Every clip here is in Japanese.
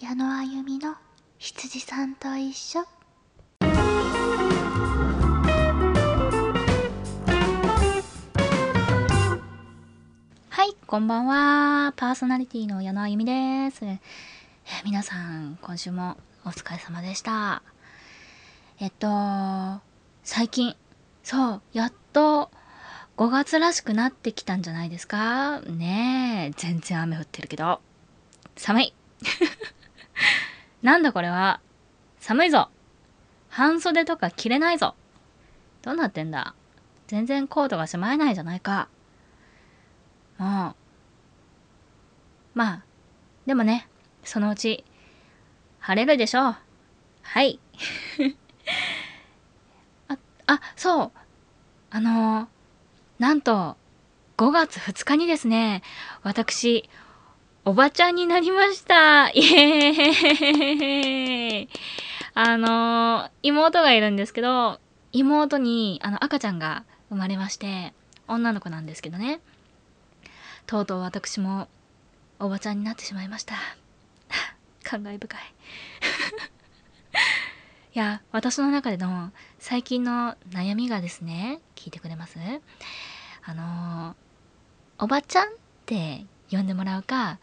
矢野あゆみの羊さんと一緒。はいこんばんは。パーソナリティの矢野あゆみです、皆さん今週もお疲れ様でした。えっと最近そうやっと5月らしくなってきたんじゃないですか？ねえ全然雨降ってるけど。寒い。なんだこれは。寒いぞ。半袖とか着れないぞ。どうなってんだ。全然コートがしまえないじゃないか。もうまあでもねそのうち晴れるでしょう。はい。ああそう。あのなんと5月2日にですね私おばちゃんになりました。イエーイ。あの妹がいるんですけど妹にあの赤ちゃんが生まれまして女の子なんですけどね。とうとう私もおばちゃんになってしまいました。感慨深い。いや私の中での最近の悩みがですね聞いてくれます。あのおばちゃんって呼んでもらうか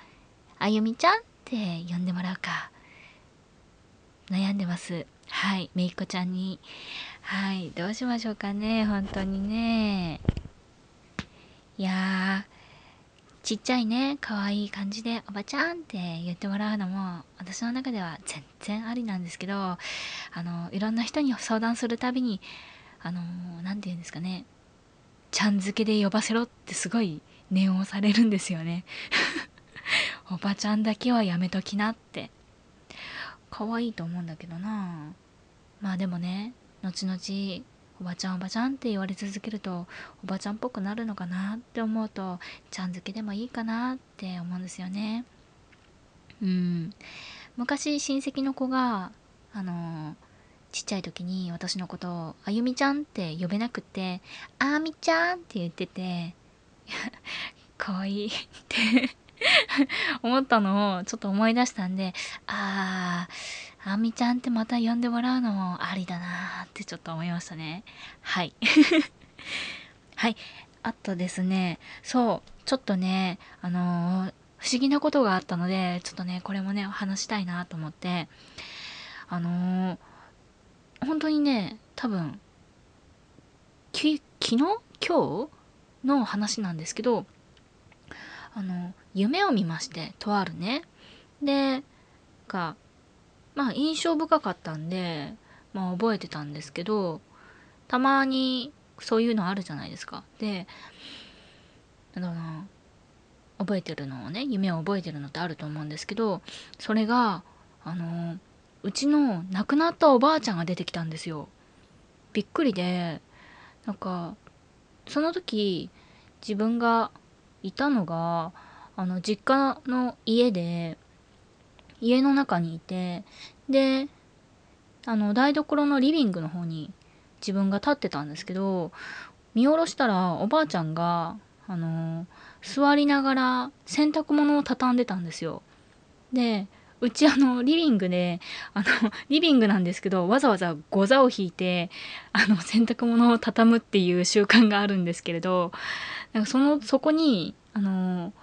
あゆみちゃんって呼んでもらうか。悩んでます。はい。めいっ子ちゃんに。はい。どうしましょうかね。本当にね。いやちっちゃいね。可愛い感じで「おばちゃん」って言ってもらうのも私の中では全然ありなんですけどあのいろんな人に相談するたびにあの何て言うんですかね。ちゃん付けで呼ばせろってすごい念をされるんですよね。おばちゃんだけはやめときなって。可愛いと思うんだけどな。まあでもね後々おばちゃんおばちゃんって言われ続けるとおばちゃんっぽくなるのかなって思うとちゃん付けでもいいかなって思うんですよね。うん。昔親戚の子があのちっちゃい時に私のことをあゆみちゃんって呼べなくってあーみちゃんって言っててかわいいって 思ったのをちょっと思い出したんであーあみちゃんってまた呼んでもらうのもありだなーってちょっと思いましたね。はい。はい。あとですねそうちょっとねあのー不思議なことがあったのでちょっとねこれもね話したいなと思ってあのー本当にね多分き昨日？今日？の話なんですけどあの夢を見ましてとあるね。でがまあ印象深かったんでまあ覚えてたんですけどたまにそういうのあるじゃないですか。でなんだろうな覚えてるのをね夢を覚えてるのってあると思うんですけどそれがあのうちの亡くなったおばあちゃんが出てきたんですよ。びっくりでなんかその時自分がいたのがあの実家の家で家の中にいてであの台所のリビングの方に自分が立ってたんですけど見下ろしたらおばあちゃんがあの座りながら洗濯物を畳んでたんですよ。でうちあのリビングであのリビングなんですけどわざわざゴザを引いてあの洗濯物を畳むっていう習慣があるんですけれどなんかそのそこにあの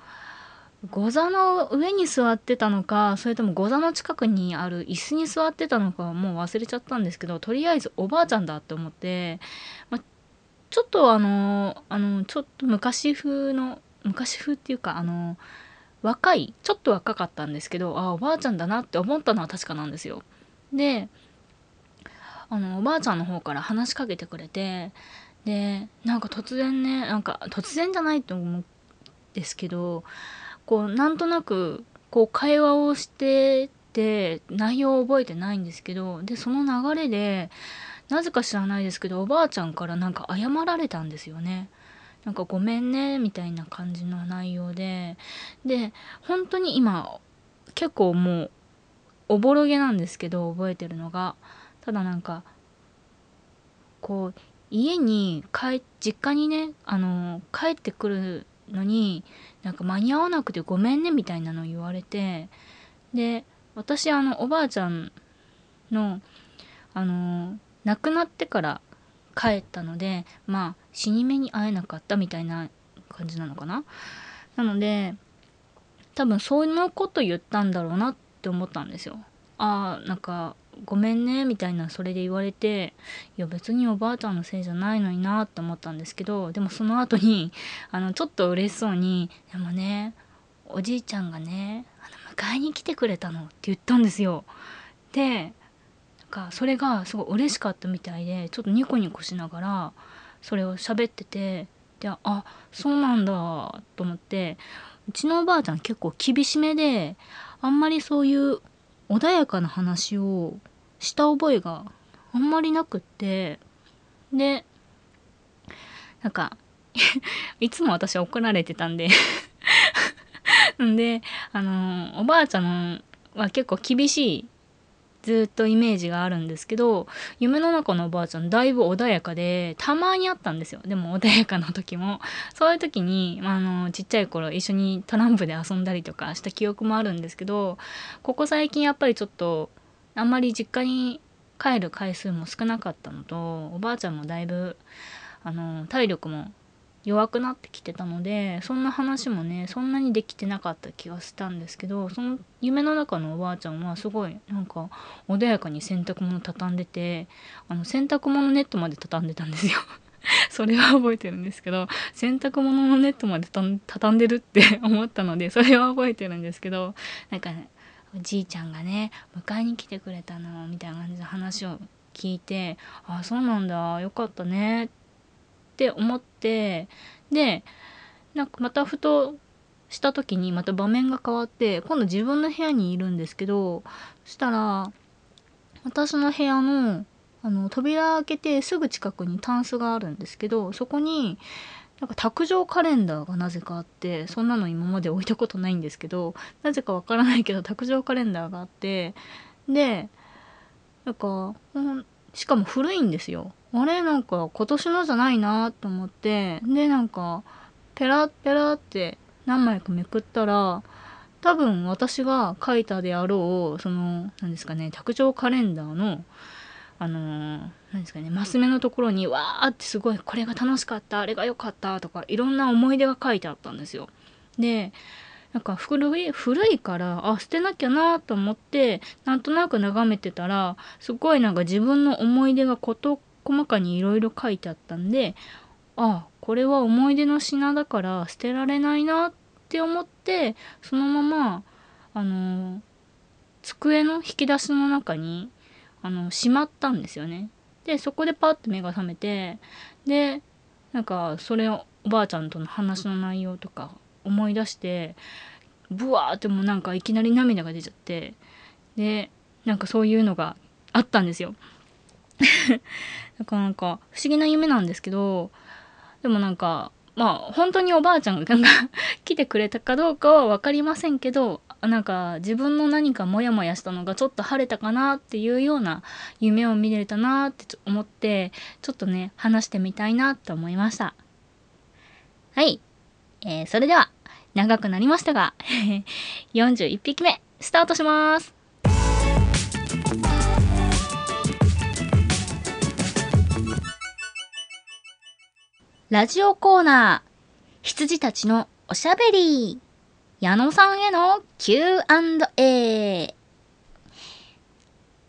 ゴザの上に座ってたのかそれともゴザの近くにある椅子に座ってたのかもう忘れちゃったんですけどとりあえずおばあちゃんだって思って、ま、ちょっとあのあのちょっと昔風の昔風っていうかあの若いちょっと若かったんですけどあおばあちゃんだなって思ったのは確かなんですよ。であのおばあちゃんの方から話しかけてくれてでなんか突然ねなんか突然じゃないと思うんですけどこうなんとなくこう会話をしてて内容を覚えてないんですけどでその流れでなぜか知らないですけどおばあちゃんからなんか謝られたんですよね。なんかごめんねみたいな感じの内容でで本当に今結構もうおぼろげなんですけど覚えてるのがただなんかこう家に帰実家にねあの帰ってくるのになんか間に合わなくてごめんねみたいなのを言われてで私あのおばあちゃんのあの亡くなってから帰ったのでまあ死に目に会えなかったみたいな感じなのかな？なので多分そのこと言ったんだろうなって思ったんですよああなんかごめんねみたいなそれで言われていや別におばあちゃんのせいじゃないのになって思ったんですけどでもその後に あのちょっと嬉しそうに「でもねおじいちゃんがねあの迎えに来てくれたの」って言ったんですよ。でなんかそれがすごい嬉しかったみたいでちょっとニコニコしながらそれを喋っててであそうなんだと思ってうちのおばあちゃん結構厳しめであんまりそういう穏やかな話をした覚えがあんまりなくってでなんか いつも私は怒られてたんでん であのおばあちゃんは結構厳しいずっとイメージがあるんですけど夢の中のおばあちゃんだいぶ穏やかでたまにあったんですよ。でも穏やかな時も。そういう時に、あのちっちゃい頃一緒にトランプで遊んだりとかした記憶もあるんですけどここ最近やっぱりちょっとあんまり実家に帰る回数も少なかったのとおばあちゃんもだいぶあの体力も弱くなってきてたのでそんな話もねそんなにできてなかった気がしたんですけどその夢の中のおばあちゃんはすごいなんか穏やかに洗濯物畳んでてあの洗濯物ネットまで畳んでたんですよ。それは覚えてるんですけど洗濯物のネットまで畳んでるって 思ったのでそれは覚えてるんですけどなんかねおじいちゃんがね迎えに来てくれたのみたいな感じの話を聞いてあそうなんだよかったねっって思ってでなんかまたふとした時にまた場面が変わって今度自分の部屋にいるんですけどそしたら私の部屋のあの扉開けてすぐ近くにタンスがあるんですけどそこになんか卓上カレンダーがなぜかあってそんなの今まで置いたことないんですけどなぜかわからないけど卓上カレンダーがあってでなんかしかも古いんですよ。あれなんか今年のじゃないなと思ってでなんかペラペラって何枚かめくったら多分私が書いたであろうその何ですかね卓上カレンダーのあのー、何ですかねマス目のところにわーってすごいこれが楽しかったあれが良かったとかいろんな思い出が書いてあったんですよ。でなんか古い古いからあ捨てなきゃなと思ってなんとなく眺めてたらすごいなんか自分の思い出が事細かにいろいろ書いてあったんであこれは思い出の品だから捨てられないなって思ってそのままあの机の引き出しの中にあのしまったんですよね。でそこでパッて目が覚めてでなんかそれをおばあちゃんとの話の内容とか思い出してブワーってもうなんかいきなり涙が出ちゃってでなんかそういうのがあったんですよ。なかなか不思議な夢なんですけどでもなんかまあ本当におばあちゃんが 来てくれたかどうかは分かりませんけどなんか自分の何かモヤモヤしたのがちょっと晴れたかなっていうような夢を見れたなって思ってちょっとね話してみたいなと思いました。はい、えー、それでは長くなりましたが 41匹目スタートします。ラジオコーナー、羊たちのおしゃべり。矢野さんへの Q&A。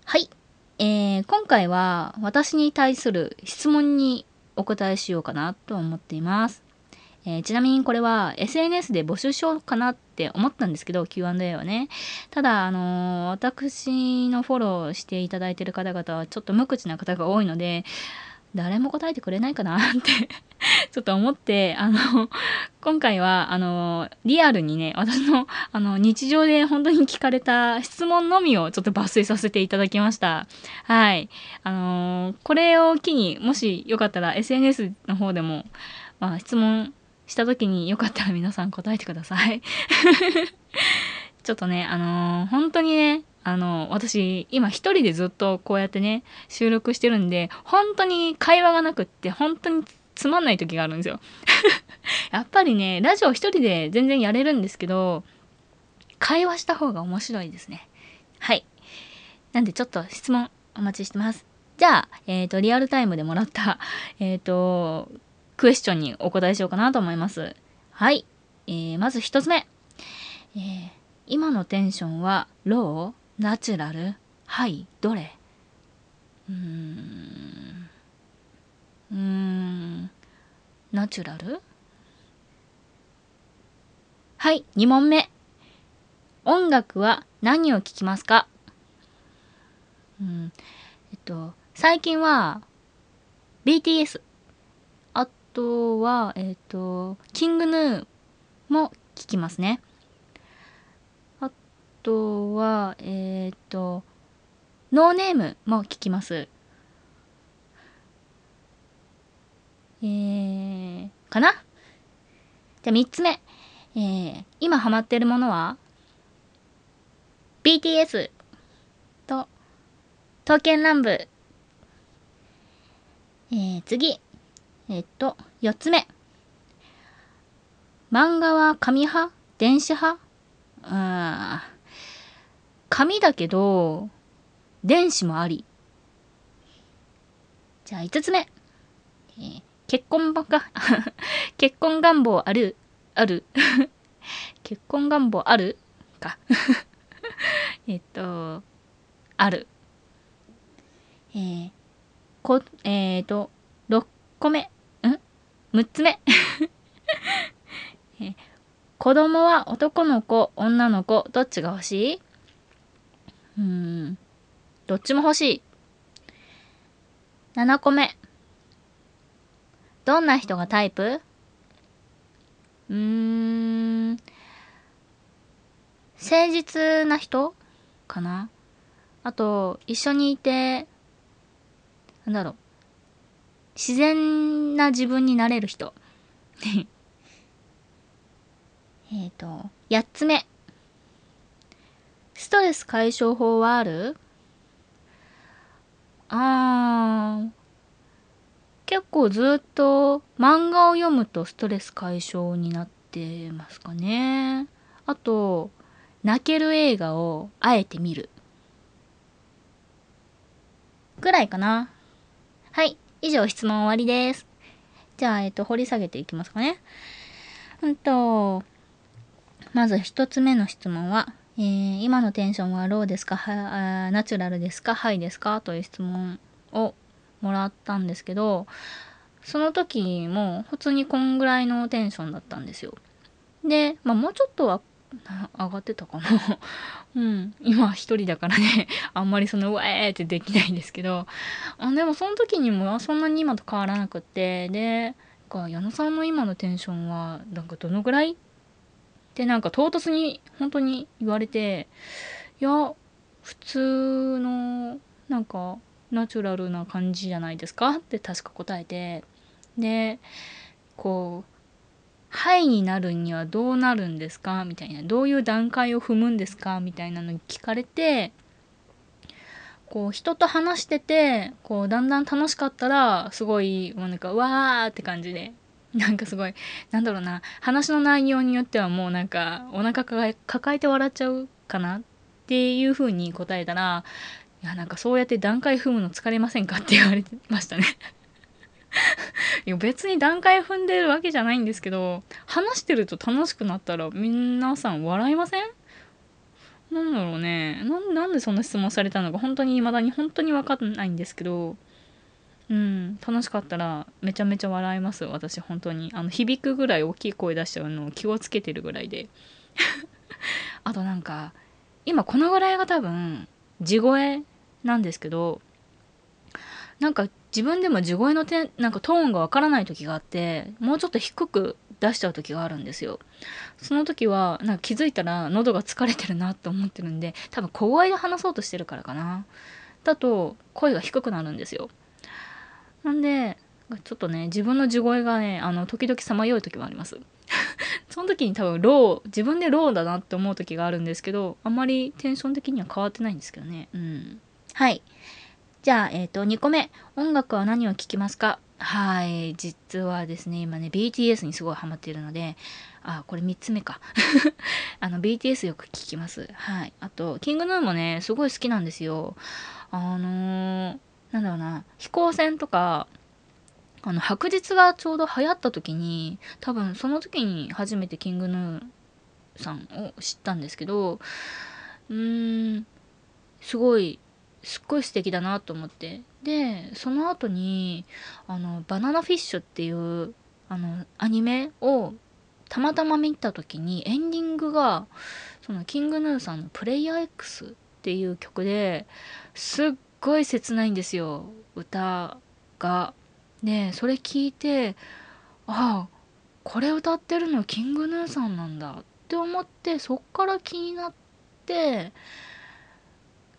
はい。えー、今回は私に対する質問にお答えしようかなと思っています。えー、ちなみにこれは SNS で募集しようかなって思ったんですけど Q&A はねただあのー、私のフォローしていただいてる方々はちょっと無口な方が多いので誰も答えてくれないかな ってちょっと思って、あの、今回は、あの、リアルにね、私の、あの、日常で本当に聞かれた質問のみをちょっと抜粋させていただきました。はい。あの、これを機に、もしよかったら SNS の方でも、まあ、質問した時によかったら皆さん答えてください。ちょっとね、あの本当にね、あの、私、今一人でずっとこうやってね、収録してるんで、本当に会話がなくって、本当につまんない時があるんですよ。やっぱりね、ラジオ一人で全然やれるんですけど、会話した方が面白いですね。はい。なんでちょっと質問お待ちしてます。じゃあ、えっ、と、リアルタイムでもらった、えっ、と、クエスチョンにお答えしようかなと思います。はい。えー、まず一つ目。えー、今のテンションは、ロー？ナチュラル？はい、どれ？うーん。うーん。ナチュラル？はい、2問目。音楽は何を聴きますか？うん。えっと、最近は、BTS。あとは、えっと、キングヌーも聴きますね。とは、えっと、ノーネームも聴きます。えー、かな？じゃあ3つ目。えー、今ハマってるものは ?BTS と、刀剣乱舞。えー、次。えーっと、4つ目。漫画は紙派？電子派？うーん。紙だけど、電子もあり。じゃあ5つ目。えー結婚ばか、結婚願望ある、ある。結婚願望ある？か。えっと、ある。えー、こ、えーと、6個目、ん ?6 つ目。えー子供は男の子、女の子、どっちが欲しい？うん、どっちも欲しい。7個目。どんな人がタイプ？うーん、誠実な人かな？あと、一緒にいて、なんだろう。自然な自分になれる人。えっと、八つ目。ストレス解消法はある？あー、結構ずっと漫画を読むとストレス解消になってますかね。あと、泣ける映画をあえて見る。ぐらいかな。はい。以上質問終わりです。じゃあ、えっと、掘り下げていきますかね。うんと、まず一つ目の質問は、えー今のテンションはローですか？はナチュラルですか？ハイですか？という質問をもらったんですけど、その時も普通にこんぐらいのテンションだったんですよ。で、まあもうちょっとは上がってたかな。うん。今一人だからね、あんまりその、うわーってできないんですけど、あでもその時にもそんなに今と変わらなくって、で、か矢野さんの今のテンションは、なんかどのぐらいってなんか唐突に本当に言われて、いや、普通の、なんか、ナチュラルな感じじゃないですか？って確か答えて、で、こう、ハイになるにはどうなるんですか？みたいな。どういう段階を踏むんですか？みたいなのに聞かれて、こう、人と話してて、こう、だんだん楽しかったら、すごい、もうなんか、わーって感じで、なんかすごい、なんだろうな、話の内容によってはもうなんか、お腹抱え抱えて笑っちゃうかなっていう風に答えたら、いや、なんかそうやって段階踏むの疲れませんかって言われてましたね。いや別に段階踏んでるわけじゃないんですけど話してると楽しくなったら皆さん笑いません？なんだろうね。ななんでそんな質問されたのか本当に未だに本当に分かんないんですけどうん楽しかったらめちゃめちゃ笑います私本当に。あの響くぐらい大きい声出しちゃうのを気をつけてるぐらいで。あとなんか今このぐらいが多分地声なんですけどなんか自分でも地声のてなんかトーンがわからない時があってもうちょっと低く出しちゃう時があるんですよ。その時はなんか気づいたら喉が疲れてるなと思ってるんで多分小声で話そうとしてるからかな。だと声が低くなるんですよ。なんでちょっとね自分の地声がねあの時々さまよう時もあります。その時に多分ロー自分でローだなって思う時があるんですけどあんまりテンション的には変わってないんですけどね。うん。はい。じゃあ、えっ、と、2個目。音楽は何を聴きますか？はい。実はですね、今ね、BTS にすごいハマっているので、あこれ3つ目か。あの BTS よく聞きます。はい。あとキングヌーもねすごい好きなんですよ。あのー、なんだろうな飛行船とかあの白日がちょうど流行った時に多分その時に初めてキングヌーさんを知ったんですけどうーんすごいすっごい素敵だなと思って。でその後にあのバナナフィッシュっていうあのアニメをたまたま見た時にエンディングがそのキングヌーさんの「プレイヤー X」っていう曲ですっごい切ないんですよ。歌が。でそれ聞いてああこれ歌ってるのキングヌーさんなんだ。って思ってそっから気になって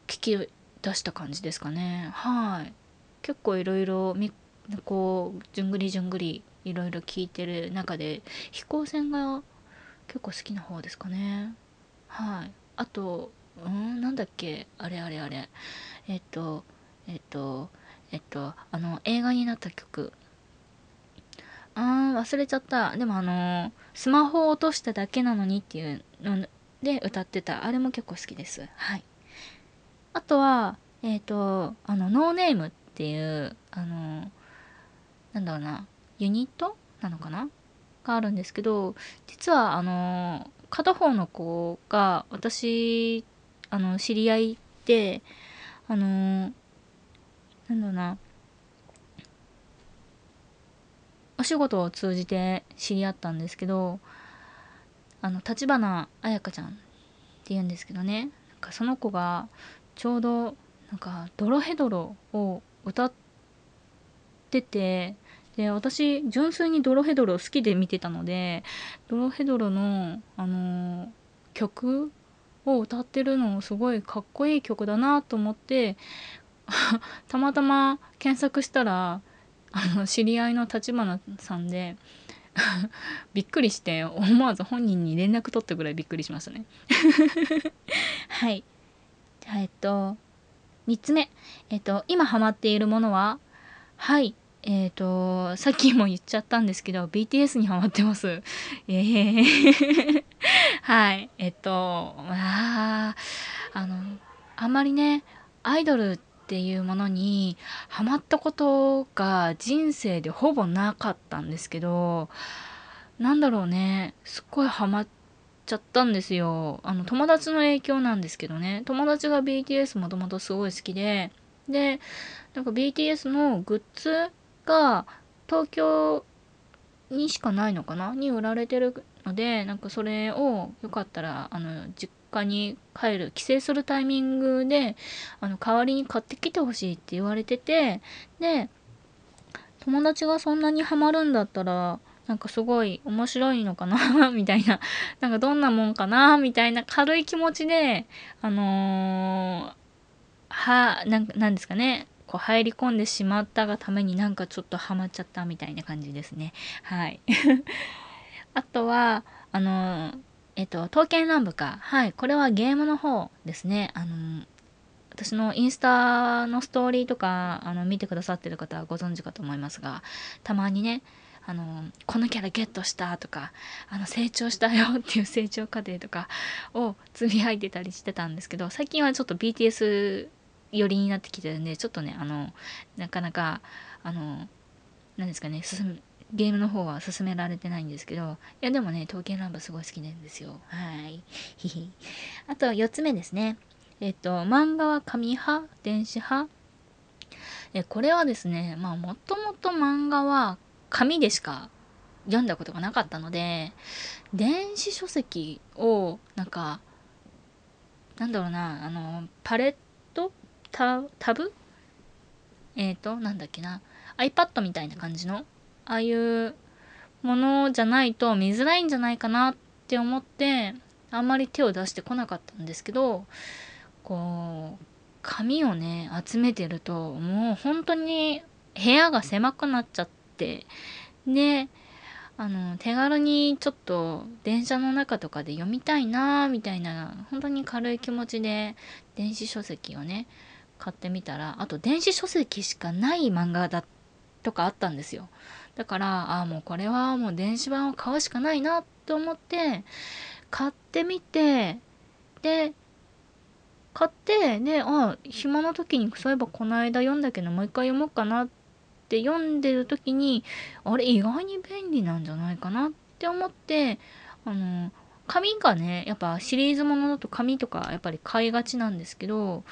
聞き出した感じですかね。はい。結構いろいろこうじゅんぐりじゅんぐりいろいろ聞いてる中で飛行船が結構好きな方ですかね。はい。あとうんなんだっけ？あれあれあれ。えっとえっとえっとあの映画になった曲。あー忘れちゃった。でもあのスマホを落としただけなのにっていうので歌ってた。あれも結構好きです。はい。あとはえっ、とあのノーネームっていうあのなんだろうな。ユニットなのかな？があるんですけど実はあの片方の子が私あの知り合いであのなんだろうな。お仕事を通じて知り合ったんですけどあの立花彩香ちゃんって言うんですけどね。なんかその子がちょうどなんか「ドロヘドロ」を歌っててで私純粋にドロヘドロ好きで見てたのでドロヘドロのあのー、曲を歌ってるのすごいかっこいい曲だなと思って たまたま検索したらあの知り合いの立花さんで びっくりして思わず本人に連絡取ったぐらいびっくりしましたね。はい。じゃあえっと3つ目。えっと今ハマっているものははい。えっ、ー、とさっきも言っちゃったんですけど BTS にハマってます。えー はい。えっとああのあんまりねアイドルっていうものにハマったことが人生でほぼなかったんですけどなんだろうねすっごいハマっちゃったんですよ。あの友達の影響なんですけどね。友達が BTS もともとすごい好きででなんか BTS のグッズが東京にしかないのかな？に売られてるのでなんかそれをよかったらあの実家に帰る帰省するタイミングであの代わりに買ってきてほしいって言われててで友達がそんなにハマるんだったらなんかすごい面白いのかな？みたいななんかどんなもんかな？みたいな軽い気持ちであのー、はなんなんですかね？こう入り込んでしまったがためになんかちょっとハマっちゃったみたいな感じですねはい あとはあのえっと、刀剣乱舞か。はい。これはゲームの方ですね。あの、私のインスタのストーリーとか、あの、見てくださってる方はご存知かと思いますが、たまにね、あの、このキャラゲットしたとか、あの、成長したよっていう成長過程とかをつぶやいてたりしてたんですけど、最近はちょっと BTS 寄りになってきてるんで、ちょっとね、あの、なかなか、あの、何ですかね、進ゲームの方は進められてないんですけど、いやでもね、刀剣乱舞すごい好きなんですよ。はい。ひひ。あと4つ目ですね。えっと、漫画は紙派？電子派？え、これはですね、まあもともと漫画は紙でしか読んだことがなかったので、電子書籍をなんか、なんだろうな、あの、パレットタタブ？えっ、ー、と、なんだっけな、iPad みたいな感じの？ああいうものじゃないと見づらいんじゃないかなって思ってあんまり手を出してこなかったんですけどこう紙をね集めてるともう本当に部屋が狭くなっちゃってであの手軽にちょっと電車の中とかで読みたいなみたいな本当に軽い気持ちで電子書籍をね買ってみたらあと電子書籍しかない漫画だとかあったんですよ。だからああもうこれはもう電子版を買うしかないなと思って買ってみてで買ってであ暇な時にそういえばこの間読んだけどもう一回読もうかなって読んでる時にあれ意外に便利なんじゃないかなって思ってあの紙がねやっぱシリーズものだと紙とかやっぱり買いがちなんですけど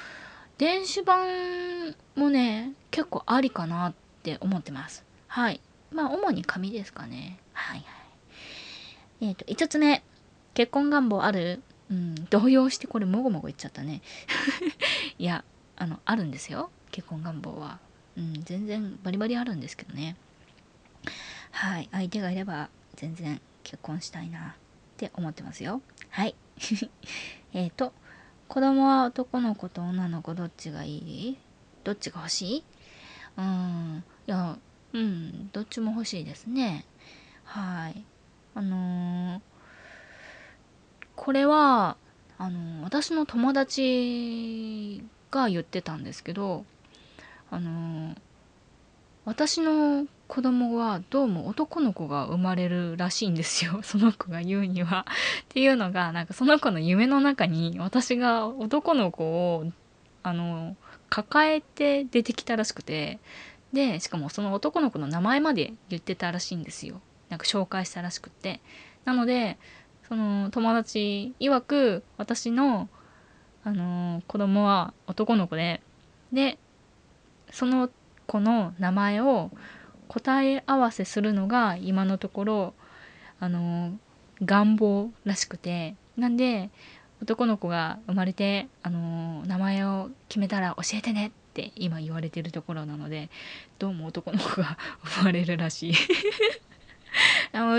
電子版もね結構ありかなって思ってます。はい。まあ主に紙ですかね。はいはい。えっ、ー、と5つ目。結婚願望ある？うん、動揺してこれもごもご言っちゃったね。いやあのあるんですよ。結婚願望は、うん、全然バリバリあるんですけどね。はい。相手がいれば全然結婚したいなって思ってますよ。はい。えっと子供は男の子と女の子どっちがいい？どっちが欲しい？うん。いやうん。どっちも欲しいですね。はい。あのーこれはあの私の友達が言ってたんですけどあの私の子供はどうも男の子が生まれるらしいんですよ。その子が言うには。っていうのがなんかその子の夢の中に私が男の子をあの抱えて出てきたらしくて。でしかもその男の子の名前まで言ってたらしいんですよ。なんか紹介したらしくて。なのでその友達曰く私の、あの、子供は男の子で。でその子の名前を答え合わせするのが今のところあの、願望らしくてなんで男の子が生まれて、あの、名前を決めたら教えてねって今言われてるところなのでどうも男の子が生まれるらしい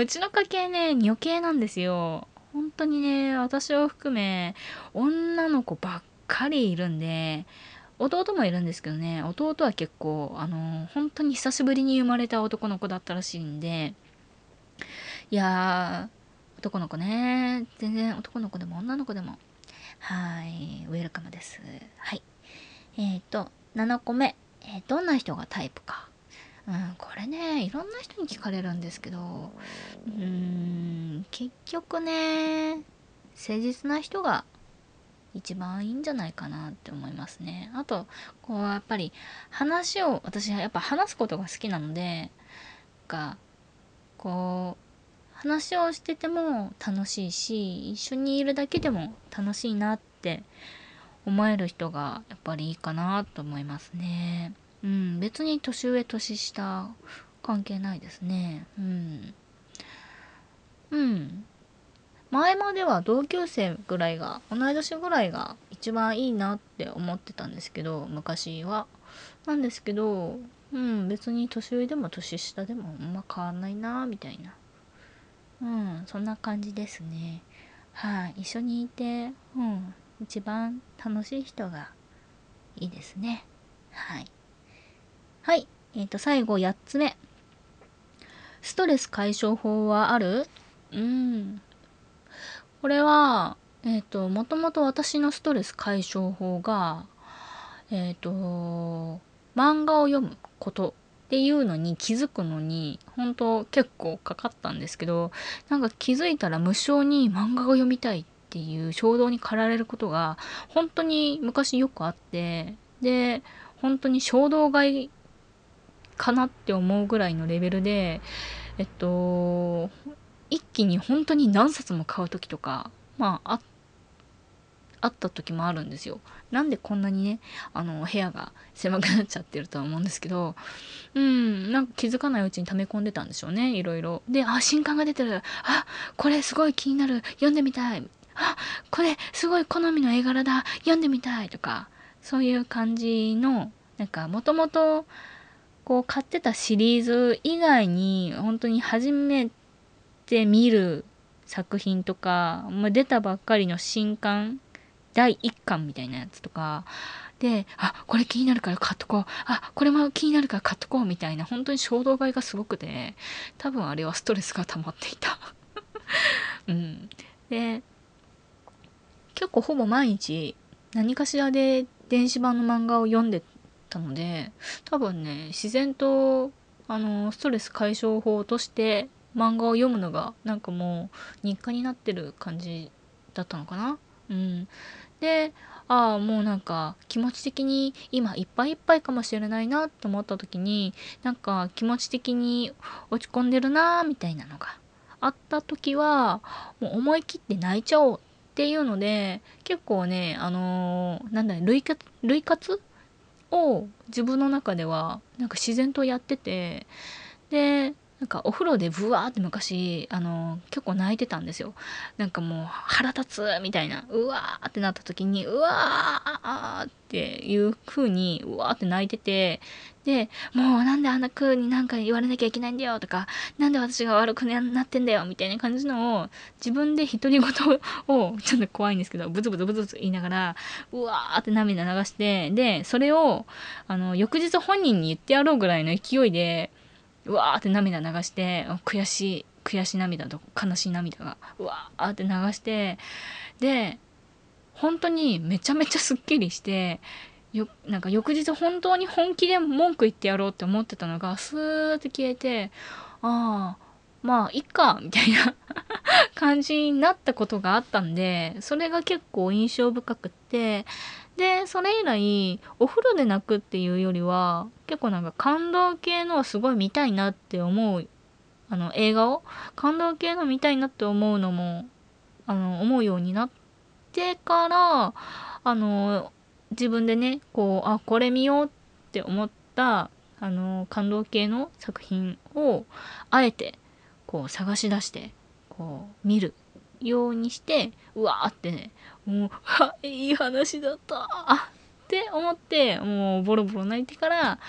うちの家系ね、女系なんですよ。本当にね、私を含め、女の子ばっかりいるんで、弟もいるんですけどね、弟は結構、あの、本当に久しぶりに生まれた男の子だったらしいんで、いやー、男の子ね、全然男の子でも女の子でも、はい、ウェルカムです。はい。えっ、ー、と、7個目、えー、どんな人がタイプか。うん、これねいろんな人に聞かれるんですけどうーん結局ね誠実な人が一番いいんじゃないかなって思いますね。あとこうやっぱり話を私はやっぱ話すことが好きなのでがこう話をしてても楽しいし一緒にいるだけでも楽しいなって思える人がやっぱりいいかなと思いますね。うん、別に年上年下関係ないですね。うん。うん。前までは同級生ぐらいが、同い年ぐらいが一番いいなって思ってたんですけど、昔は。なんですけど、うん、別に年上でも年下でもあんま変わんないなみたいな。うん、そんな感じですね。はい、一緒にいて、うん、一番楽しい人がいいですね。はい。はい。えっ、ー、と、最後8つ目。ストレス解消法はある？うん。これは、えっ、ー、と、もともと私のストレス解消法が、えっ、ー、と、漫画を読むことっていうのに気づくのに、本当結構かかったんですけど、なんか気づいたら無性に漫画を読みたいっていう衝動に駆られることが、本当に昔よくあって、で、本当に衝動買いかなって思うぐらいのレベルで、えっと、一気に本当に何冊も買う時とか、まあ、ああった時もあるんですよ。なんでこんなにね、あの、部屋が狭くなっちゃってるとは思うんですけど、うん、なんか気づかないうちに溜め込んでたんでしょうね、いろいろ。で、あ、新刊が出てる。あ、これすごい気になる。読んでみたい。あ、これすごい好みの絵柄だ。読んでみたいとか、そういう感じの、なんか、もともと、こう買ってたシリーズ以外に本当に初めて見る作品とか、まあ、出たばっかりの新刊第1巻みたいなやつとかであこれ気になるから買っとこう。あこれも気になるから買っとこうみたいな本当に衝動買いがすごくて多分あれはストレスが溜まっていた。うん。で結構ほぼ毎日何かしらで電子版の漫画を読んでたので多分ね自然とあのストレス解消法として漫画を読むのがなんかもう日課になってる感じだったのかな？うん。でああもうなんか気持ち的に今いっぱいいっぱいかもしれないなと思った時になんか気持ち的に落ち込んでるなみたいなのがあった時はもう思い切って泣いちゃおうっていうので結構ねあのー、なんだ類活類活？を自分の中ではなんか自然とやっててでなんかお風呂でブワーって昔あの結構泣いてたんですよ。なんかもう腹立つみたいな。うわーってなった時にうわーっていう風にうわーって泣いてて。でもうなんであんな風になんか言われなきゃいけないんだよとかなんで私が悪くなってんだよみたいな感じのを自分で独り言をちょっと怖いんですけどブツブツブツブツ言いながらうわーって涙流してでそれをあの翌日本人に言ってやろうぐらいの勢いでうわーって涙流して悔しい悔しい涙と悲しい涙がうわーって流してで本当にめちゃめちゃすっきりしてよなんか翌日本当に本気で文句言ってやろうって思ってたのがスーって消えてああまあいっかみたいな 感じになったことがあったんでそれが結構印象深くってでそれ以来お風呂で泣くっていうよりは結構なんか感動系のすごい見たいなって思うあの映画を感動系の見たいなって思うのもあの思うようになってからあの自分でねこうあこれ見ようって思ったあの感動系の作品をあえてこう探し出してこう見るようにしてうわーってねもうはいい話だったって思ってもうボロボロ泣いてから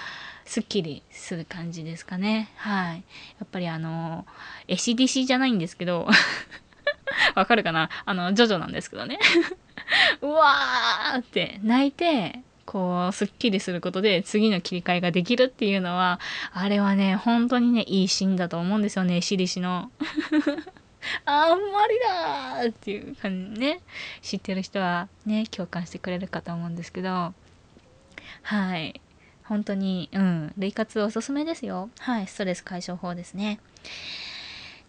すっきりする感じですかね。はい。やっぱりあのエシディシじゃないんですけど わかるかな？あのジョジョなんですけどね。うわーって泣いてこう、すっきりすることで次の切り替えができるっていうのは、あれはね、本当にね、いいシーンだと思うんですよね、しりしの。あんまりだーっていう感じね。知ってる人はね共感してくれるかと思うんですけど。はい。本当にうん。類活おすすめですよ。はい。ストレス解消法ですね。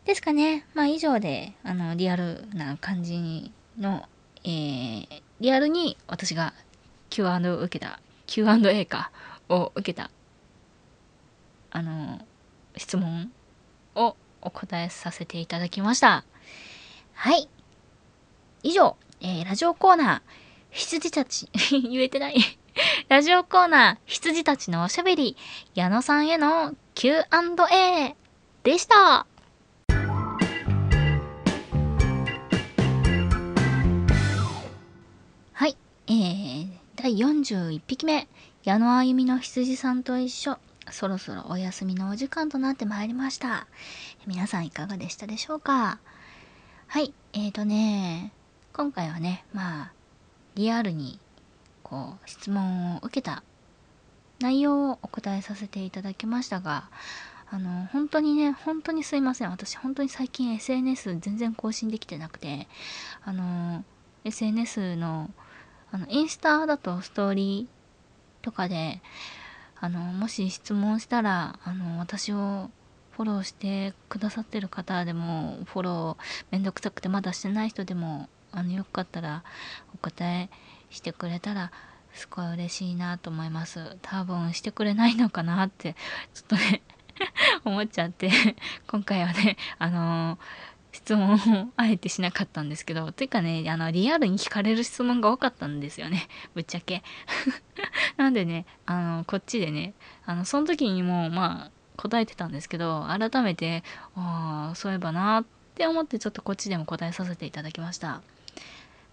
ですかね。まあ以上であのリアルな感じの、えー、リアルに私が Q&A を受けた Q&A かを受けたあの質問をお答えさせていただきました。はい。以上、えー、ラジオコーナー、羊たち、言えてないラジオコーナー、羊たちのおしゃべり、矢野さんへの Q&A でした。はい、えー、第41匹目、矢野あゆみの羊さんと一緒。そろそろお休みのお時間となってまいりました。皆さんいかがでしたでしょうか？はい、えーとね、今回はね、まあ、リアルに、こう、質問を受けた内容をお答えさせていただきましたが、あの、本当にね、本当にすいません。私、本当に最近 SNS 全然更新できてなくて、あの、SNS の、あの、インスタだとストーリーとかで、あの、もし質問したら、あの、私をフォローしてくださってる方でも、フォローめんどくさくてまだしてない人でも、あの、よかったらお答えしてくれたら、すごい嬉しいなと思います。多分してくれないのかなって、ちょっとね 思っちゃって今回はね、あのー質問をあえてしなかったんですけど、というかね、あの、リアルに聞かれる質問が多かったんですよね。ぶっちゃけ。なんでね、あの、こっちでね、あの、その時にも、まあ、答えてたんですけど、改めて、ああ、そういえばなって思って、ちょっとこっちでも答えさせていただきました。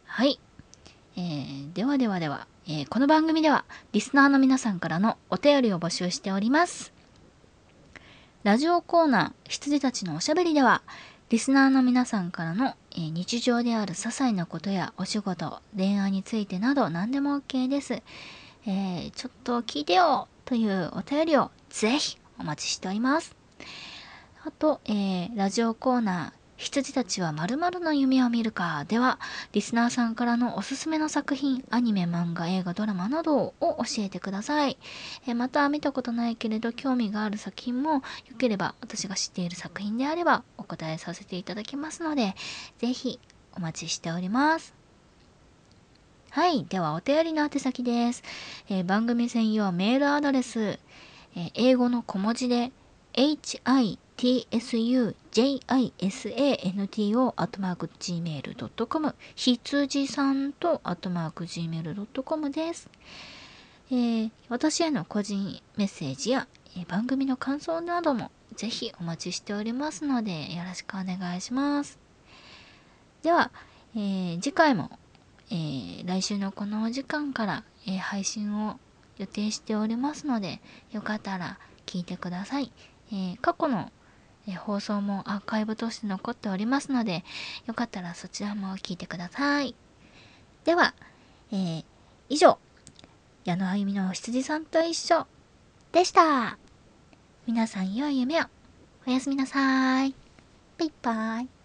はい。えー、ではではでは、えー、この番組では、リスナーの皆さんからのお便りを募集しております。ラジオコーナー、羊たちのおしゃべりでは、リスナーの皆さんからの、えー、日常である些細なことやお仕事、恋愛についてなど何でも OK です。えー、ちょっと聞いてよというお便りをぜひお待ちしております。あと、えー、ラジオコーナー羊たちは〇〇の夢を見るか。では、リスナーさんからのおすすめの作品、アニメ、漫画、映画、ドラマなどを教えてください。えまた、見たことないけれど興味がある作品も、よければ私が知っている作品であればお答えさせていただきますので、ぜひお待ちしております。はい。では、お便りの宛先です。えー、番組専用メールアドレス、えー、英語の小文字で、hi hitsujisanto.gmail.com ひつじさんと .gmail.com です、えー、私への個人メッセージや、えー、番組の感想などもぜひお待ちしておりますのでよろしくお願いします。では、えー、次回も、えー、来週のこのお時間から、えー、配信を予定しておりますのでよかったら聞いてください。え、過去の、放送もアーカイブとして残っておりますので、よかったらそちらも聞いてください。では、えー、以上、矢野あゆみの羊さんと一緒でした。皆さん良い夢を。おやすみなさい。バイバイ。